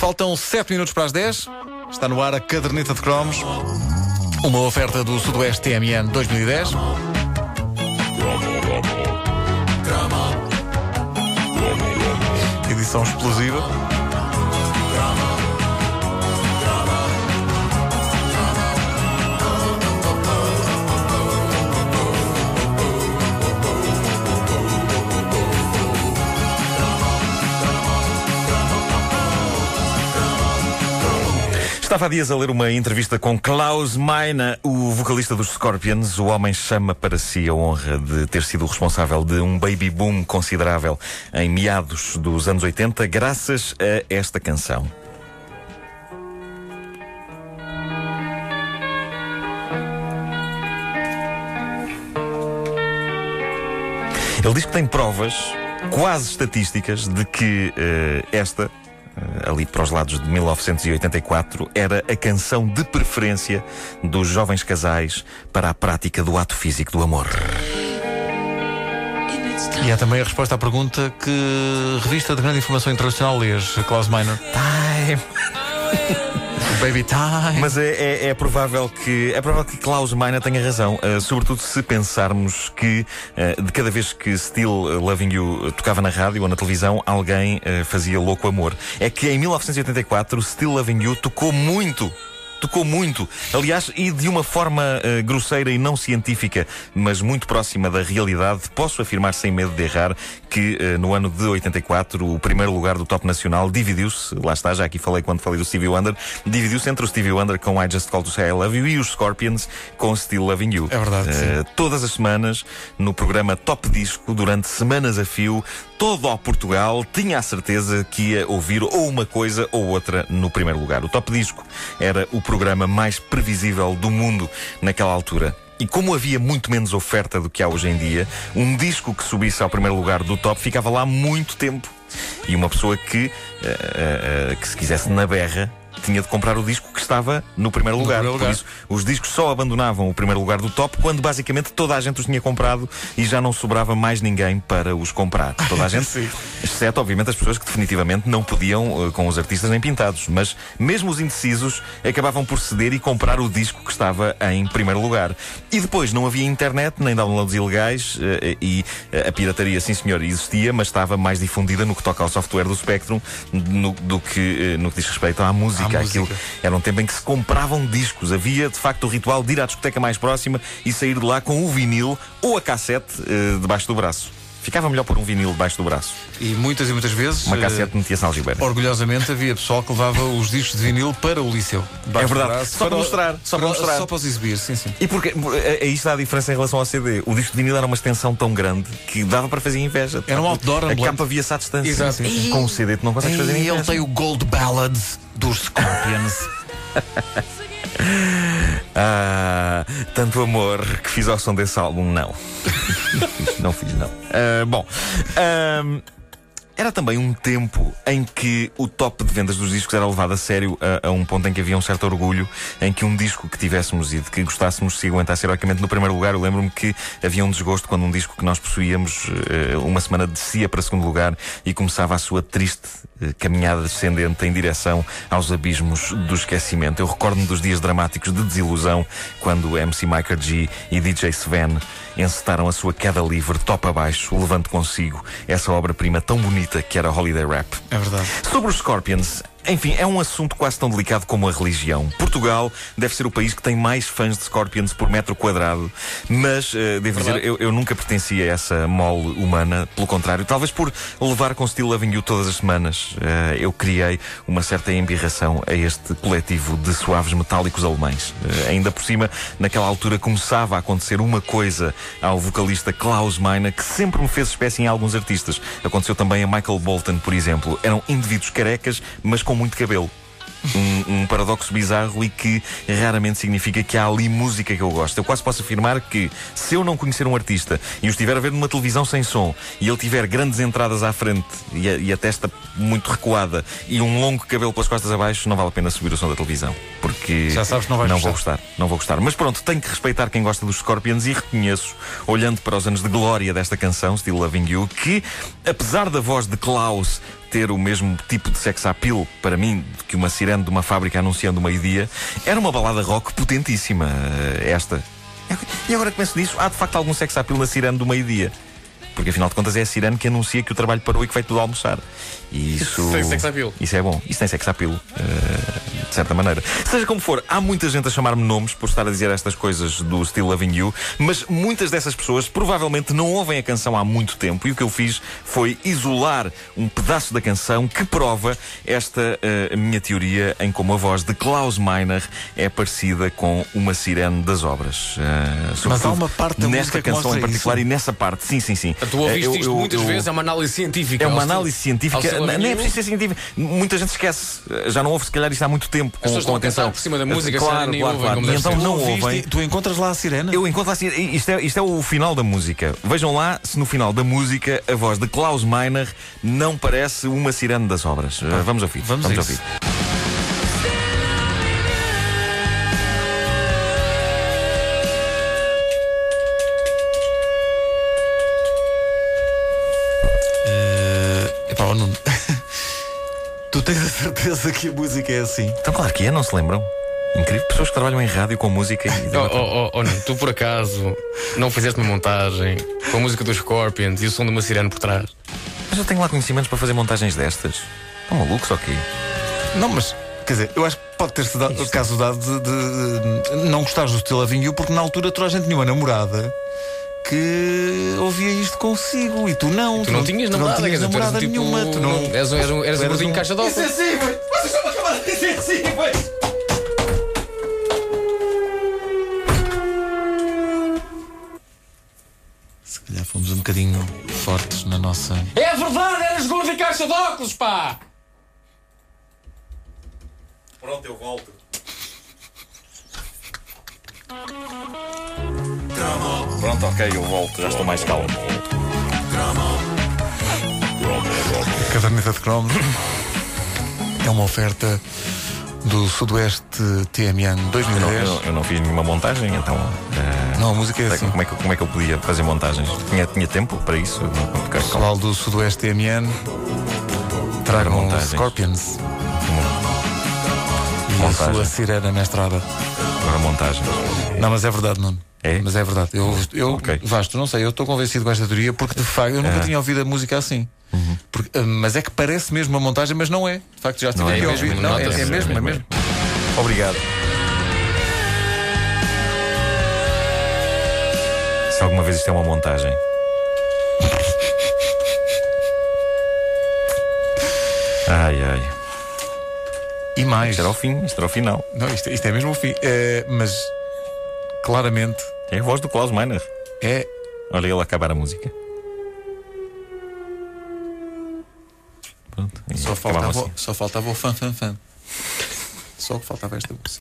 Faltam 7 minutos para as 10. Está no ar a caderneta de cromos. Uma oferta do Sudoeste TMN 2010. Edição explosiva. Estava há dias a ler uma entrevista com Klaus Meine, o vocalista dos Scorpions. O homem chama para si a honra de ter sido responsável de um baby boom considerável em meados dos anos 80, graças a esta canção. Ele diz que tem provas quase estatísticas de que uh, esta ali para os lados de 1984, era a canção de preferência dos jovens casais para a prática do ato físico do amor. E há também a resposta à pergunta que revista de grande informação internacional lês, Klaus Meiner. Time. Baby Time. Mas é, é, é, provável que é provável que Klaus Meine tenha razão, uh, sobretudo se pensarmos que uh, de cada vez que Still Loving You tocava na rádio ou na televisão, alguém uh, fazia louco amor. É que em 1984 Still Loving You tocou muito tocou muito. Aliás, e de uma forma uh, grosseira e não científica, mas muito próxima da realidade, posso afirmar sem medo de errar que uh, no ano de 84 o primeiro lugar do top nacional dividiu-se, lá está, já aqui falei quando falei do Stevie Wonder, dividiu-se entre o Stevie Wonder com I Just Call to Say I Love You e os Scorpions com Still Loving You. É verdade. Uh, todas as semanas, no programa Top Disco, durante semanas a fio, todo o Portugal tinha a certeza que ia ouvir ou uma coisa ou outra no primeiro lugar. O Top Disco era o programa mais previsível do mundo naquela altura. E como havia muito menos oferta do que há hoje em dia, um disco que subisse ao primeiro lugar do top ficava lá muito tempo. E uma pessoa que, uh, uh, que se quisesse na berra, tinha de comprar o disco que estava no primeiro lugar. No primeiro lugar. Por isso, os discos só abandonavam o primeiro lugar do top quando basicamente toda a gente os tinha comprado e já não sobrava mais ninguém para os comprar. Toda a gente, exceto, obviamente, as pessoas que definitivamente não podiam uh, com os artistas nem pintados. Mas mesmo os indecisos acabavam por ceder e comprar o disco que estava em primeiro lugar. E depois não havia internet, nem downloads ilegais uh, e uh, a pirataria, sim senhor, existia, mas estava mais difundida no que toca ao software do Spectrum no, do que no que diz respeito à música música. Aquilo era um tempo em que se compravam discos. Havia, de facto, o ritual de ir à discoteca mais próxima e sair de lá com o vinil ou a cassete uh, debaixo do braço. Ficava melhor pôr um vinil debaixo do braço. E muitas e muitas vezes. Uma cassete metia-se Algibera. Orgulhosamente havia pessoal que levava os discos de vinil para o liceu. É verdade. Braço, só para, mostrar. Só para, mostrar. Só para os exibir, sim, sim. E porque aí está a diferença em relação ao CD. O disco de vinil era uma extensão tão grande que dava para fazer inveja. Era um outdoor A capa via-se à distância. Exato. Sim, sim. Com o CD tu não consegues fazer inveja. E ele tem o Gold Ballads dos Scorpions. ah, tanto amor que fiz ao som desse álbum, não. não fiz, não. Uh, bom. Uh, era também um tempo em que o top de vendas dos discos era levado a sério a, a, um ponto em que havia um certo orgulho em que um disco que tivéssemos e de que gostássemos se aguentasse heroicamente no primeiro lugar. Eu lembro-me que havia um desgosto quando um disco que nós possuíamos uh, uma semana descia para segundo lugar e começava a sua triste uh, caminhada descendente em direção aos abismos do esquecimento. Eu recordo-me dos dias dramáticos de desilusão quando MC Micah G e DJ Sven encetaram a sua queda livre top abaixo, levando consigo essa obra-prima tão bonita que era Holiday Rap. É verdade. Sobre os Scorpions, enfim, é um assunto quase tão delicado como a religião. Portugal deve ser o país que tem mais fãs de Scorpions por metro quadrado, mas, uh, devo dizer, eu, eu, nunca pertencia a essa mole humana. Pelo contrário, talvez por levar com Still Loving You todas as semanas, uh, eu criei uma certa embirração a este coletivo de suaves metálicos alemães. Uh, ainda por cima, naquela altura começava a acontecer uma coisa ao vocalista Klaus Meine que sempre me fez espécie em alguns artistas. Aconteceu também a Michael Bolton, por exemplo. Eram indivíduos carecas, mas com muito cabelo. Um, um, paradoxo bizarro e que raramente significa que há ali música que eu gosto. Eu quase posso afirmar que se eu não conhecer um artista e o estiver a ver numa televisão sem som e ele tiver grandes entradas à frente e a, e a testa muito recuada e um longo cabelo pelas costas abaixo, não vale a pena subir o som da televisão. Porque Já sabes, não, não gostar. vou gostar. Não vou gostar. Mas pronto, tenho que respeitar quem gosta dos Scorpions e reconheço, olhando para os anos de glória desta canção, Still Loving You, que apesar da voz de Klaus ter o mesmo tipo de sex appeal, para mim, que uma sirene de uma fábrica anunciando o meio-dia. Era uma balada rock potentíssima, eh, esta. E agora que penso nisso, há de facto algum sex appeal na sirene do meio-dia. Porque afinal de contas é a sirene que anuncia que o trabalho parou e que vai tudo almoçar. E isso. Tem sex appeal. Isso é bom. Isso tem sex appeal. eh, de certa maneira. Seja como for, há muita gente a chamar-me nomes por estar a dizer estas coisas do Still Loving You, mas muitas dessas pessoas provavelmente não ouvem a canção há muito tempo e o que eu fiz foi isolar um pedaço da canção que prova esta eh, minha teoria em como a voz de Klaus Meiner é parecida com uma sirene das obras. Eh, sobretudo uma parte da nesta canção em particular isso. e nessa parte. Sim, sim, sim. Tu ouviste Eh, eu- isto eu- muitas eu- vezes, é uma análise científica. é uma Ao análise ao científica, Loving nem é preciso ser científica. Muita gente esquece, já não ouve se calhar isto há muito tempo com, com a a canção. por cima da música, se claro, claro, ouvem claro. E deve então não ouviste- ouvem. Tu encontras lá a sirene? Eu encontro assim, isto é, isto é o final da música. Vejam lá se no final da música a voz de Klaus Meiner não parece uma sirene das obras. Vamos ouvir. vamos a ouvir. isso. Tu tens a certeza que a música é assim? Então, claro que é, não se lembram? Incrível. Pessoas que trabalham em rádio com música e. Oh, oh, oh, oh, não, tu por acaso não fizeste uma montagem com a música dos Scorpions e o som de uma sirene por trás? Mas eu tenho lá conhecimentos para fazer montagens destas. Estão malucos ou quê? Não, mas quer dizer, eu acho que pode ter-se dado, caso dado de, de- de não gostares do Still Loving You porque na altura toda a gente tinha uma namorada que ouvia isto consigo e tu não. Tu não tinhas tu namorada, não tinhas quer dizer, tu eras namorada um tipo. nenhuma. Tu não, eras um, eras um, eras tu um gordinho um- caixa de óculos. Insensíveis! Vocês estão a chamar de insensíveis! Se calhar fomos um bocadinho fortes na nossa. É verdade, eras gordo e caixa de óculos, pá! Pronto, eu volto. Pronto, ok, eu volto, já estou mais calmo. Caderneta de cromos é uma oferta do Sudoeste TMN Eu não, 2010. eu- eu não fiz nenhuma montagem, então. eh, Não, a música é sei assim. como, é que, como é que eu podia fazer montagens? Tinha, tinha tempo para isso? Porque- Pessoal do Sudoeste TMN tragam montagem. Scorpions e a sua sirena na Agora montagens. Não, mas é verdade, Nuno. É? Mas é verdade. Eu, eu Ok. Vasto, não sei, eu estou convencido com esta teoria porque de facto eu nunca Ah. tinha ouvido a música assim. Porque, ah, mas é que parece mesmo uma montagem, mas não é. De facto, já estive é aqui a ouvir. Não, é, nota-se. é mesmo, é É mesmo. Obrigado. Se alguma vez isto é uma montagem. Ai, ai. E mais. Isto era o fim, isto era o final. Não, isto, isto é mesmo o fim. É, mas claramente É a voz do Klaus Meiner. é. Olha ele acabar a música. Pronto. Só faltava, assim. só faltava o fã, fã, fã. Só que faltava esta música.